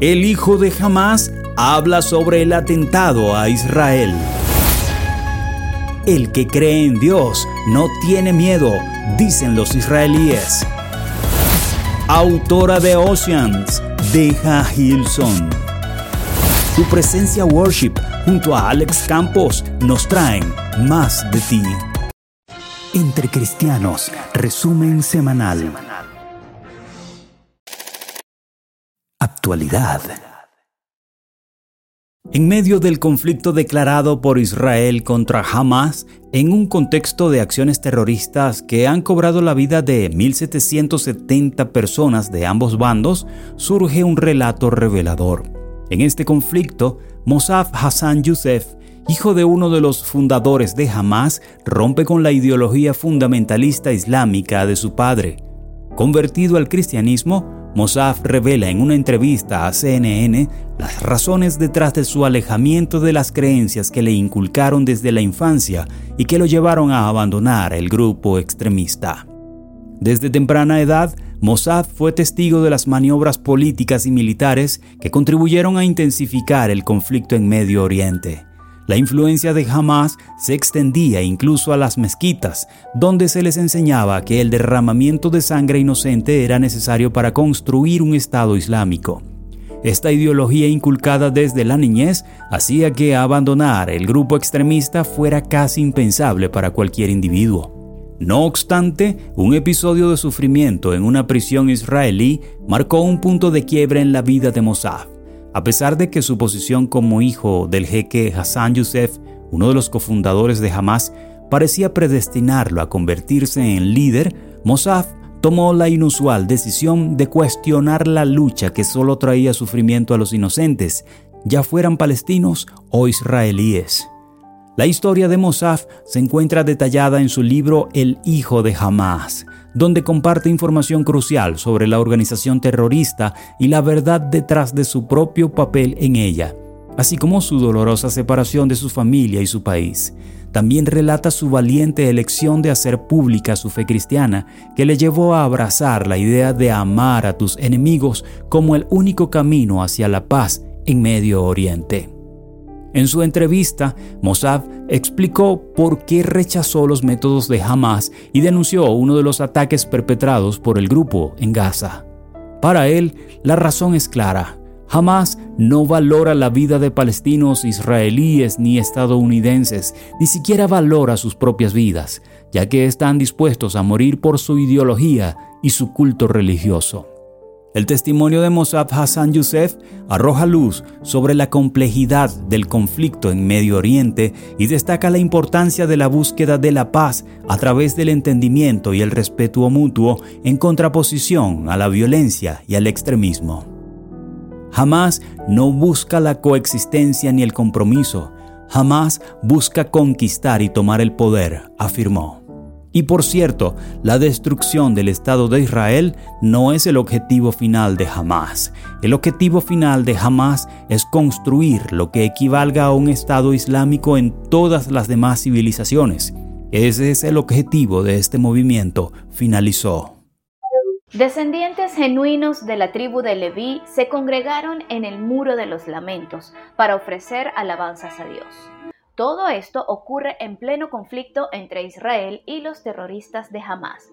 El hijo de Hamas habla sobre el atentado a Israel. El que cree en Dios no tiene miedo, dicen los israelíes. Autora de Oceans, Deja Hilson. Tu presencia worship junto a Alex Campos nos traen más de ti. Entre Cristianos, resumen semanal. Actualidad. En medio del conflicto declarado por Israel contra Hamas, en un contexto de acciones terroristas que han cobrado la vida de 1.770 personas de ambos bandos, surge un relato revelador. En este conflicto, Mossad Hassan Youssef hijo de uno de los fundadores de Hamas, rompe con la ideología fundamentalista islámica de su padre. Convertido al cristianismo, Mossaf revela en una entrevista a CNN las razones detrás de su alejamiento de las creencias que le inculcaron desde la infancia y que lo llevaron a abandonar el grupo extremista. Desde temprana edad, Mossad fue testigo de las maniobras políticas y militares que contribuyeron a intensificar el conflicto en Medio Oriente. La influencia de Hamas se extendía incluso a las mezquitas, donde se les enseñaba que el derramamiento de sangre inocente era necesario para construir un Estado islámico. Esta ideología inculcada desde la niñez hacía que abandonar el grupo extremista fuera casi impensable para cualquier individuo. No obstante, un episodio de sufrimiento en una prisión israelí marcó un punto de quiebre en la vida de Mossad. A pesar de que su posición como hijo del jeque Hassan Youssef, uno de los cofundadores de Hamas, parecía predestinarlo a convertirse en líder, Mossad tomó la inusual decisión de cuestionar la lucha que solo traía sufrimiento a los inocentes, ya fueran palestinos o israelíes. La historia de Mossad se encuentra detallada en su libro El Hijo de Hamas, donde comparte información crucial sobre la organización terrorista y la verdad detrás de su propio papel en ella, así como su dolorosa separación de su familia y su país. También relata su valiente elección de hacer pública su fe cristiana, que le llevó a abrazar la idea de amar a tus enemigos como el único camino hacia la paz en Medio Oriente. En su entrevista, Mossad explicó por qué rechazó los métodos de Hamas y denunció uno de los ataques perpetrados por el grupo en Gaza. Para él, la razón es clara. Hamas no valora la vida de palestinos, israelíes ni estadounidenses, ni siquiera valora sus propias vidas, ya que están dispuestos a morir por su ideología y su culto religioso. El testimonio de Mossad Hassan Youssef arroja luz sobre la complejidad del conflicto en Medio Oriente y destaca la importancia de la búsqueda de la paz a través del entendimiento y el respeto mutuo en contraposición a la violencia y al extremismo. Jamás no busca la coexistencia ni el compromiso, jamás busca conquistar y tomar el poder, afirmó. Y por cierto, la destrucción del Estado de Israel no es el objetivo final de Hamas. El objetivo final de Hamas es construir lo que equivalga a un Estado islámico en todas las demás civilizaciones. Ese es el objetivo de este movimiento, finalizó. Descendientes genuinos de la tribu de Leví se congregaron en el Muro de los Lamentos para ofrecer alabanzas a Dios. Todo esto ocurre en pleno conflicto entre Israel y los terroristas de Hamas.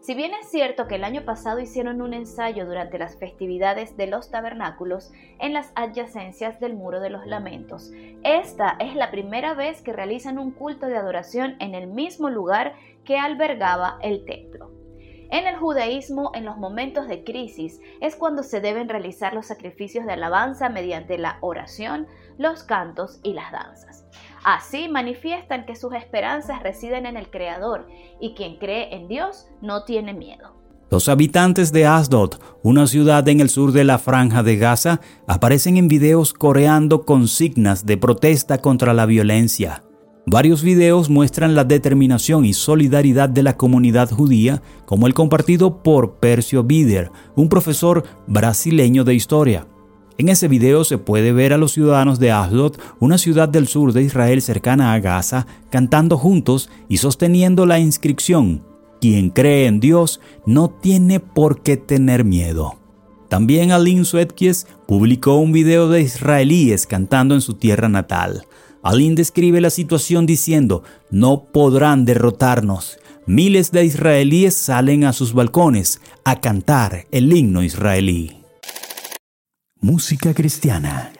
Si bien es cierto que el año pasado hicieron un ensayo durante las festividades de los tabernáculos en las adyacencias del Muro de los Lamentos, esta es la primera vez que realizan un culto de adoración en el mismo lugar que albergaba el templo. En el judaísmo, en los momentos de crisis, es cuando se deben realizar los sacrificios de alabanza mediante la oración, los cantos y las danzas. Así manifiestan que sus esperanzas residen en el Creador y quien cree en Dios no tiene miedo. Los habitantes de Asdod, una ciudad en el sur de la franja de Gaza, aparecen en videos coreando consignas de protesta contra la violencia. Varios videos muestran la determinación y solidaridad de la comunidad judía, como el compartido por Percio Bider, un profesor brasileño de historia. En ese video se puede ver a los ciudadanos de Asdod, una ciudad del sur de Israel cercana a Gaza, cantando juntos y sosteniendo la inscripción, quien cree en Dios no tiene por qué tener miedo. También Aline Suetkies publicó un video de israelíes cantando en su tierra natal. Aline describe la situación diciendo, no podrán derrotarnos. Miles de israelíes salen a sus balcones a cantar el himno israelí. Música cristiana.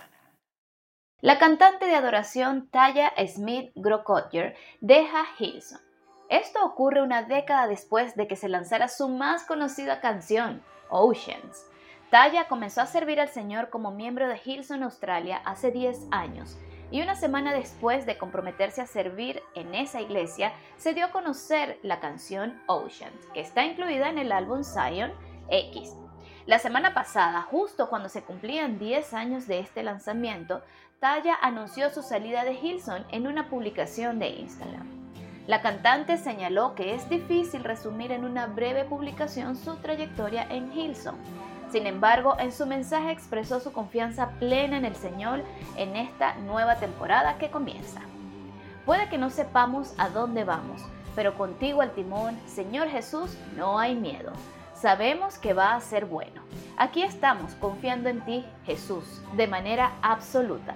La cantante de adoración Taya Smith Grokotjer deja Hilson. Esto ocurre una década después de que se lanzara su más conocida canción, Oceans. Taya comenzó a servir al Señor como miembro de Hillsong Australia hace 10 años y una semana después de comprometerse a servir en esa iglesia, se dio a conocer la canción Oceans, que está incluida en el álbum Zion X. La semana pasada, justo cuando se cumplían 10 años de este lanzamiento, Taya anunció su salida de Hilson en una publicación de Instagram. La cantante señaló que es difícil resumir en una breve publicación su trayectoria en Hilson. Sin embargo, en su mensaje expresó su confianza plena en el Señor en esta nueva temporada que comienza. Puede que no sepamos a dónde vamos, pero contigo al timón, Señor Jesús, no hay miedo. Sabemos que va a ser bueno. Aquí estamos confiando en ti, Jesús, de manera absoluta.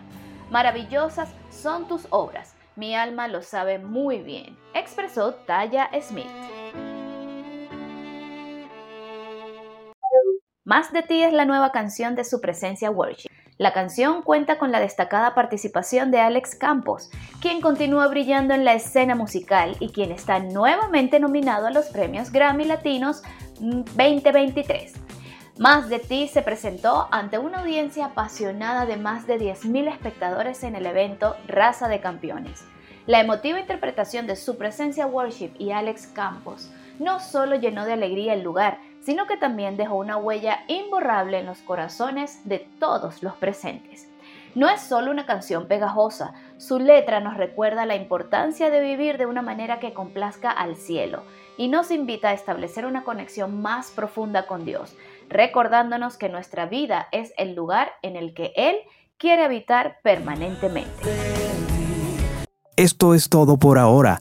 Maravillosas son tus obras, mi alma lo sabe muy bien, expresó Taya Smith. Más de ti es la nueva canción de su presencia worship. La canción cuenta con la destacada participación de Alex Campos, quien continúa brillando en la escena musical y quien está nuevamente nominado a los premios Grammy Latinos 2023. Más de ti se presentó ante una audiencia apasionada de más de 10.000 espectadores en el evento Raza de Campeones. La emotiva interpretación de su presencia worship y Alex Campos no solo llenó de alegría el lugar, sino que también dejó una huella imborrable en los corazones de todos los presentes. No es solo una canción pegajosa, su letra nos recuerda la importancia de vivir de una manera que complazca al cielo y nos invita a establecer una conexión más profunda con Dios, recordándonos que nuestra vida es el lugar en el que Él quiere habitar permanentemente. Esto es todo por ahora.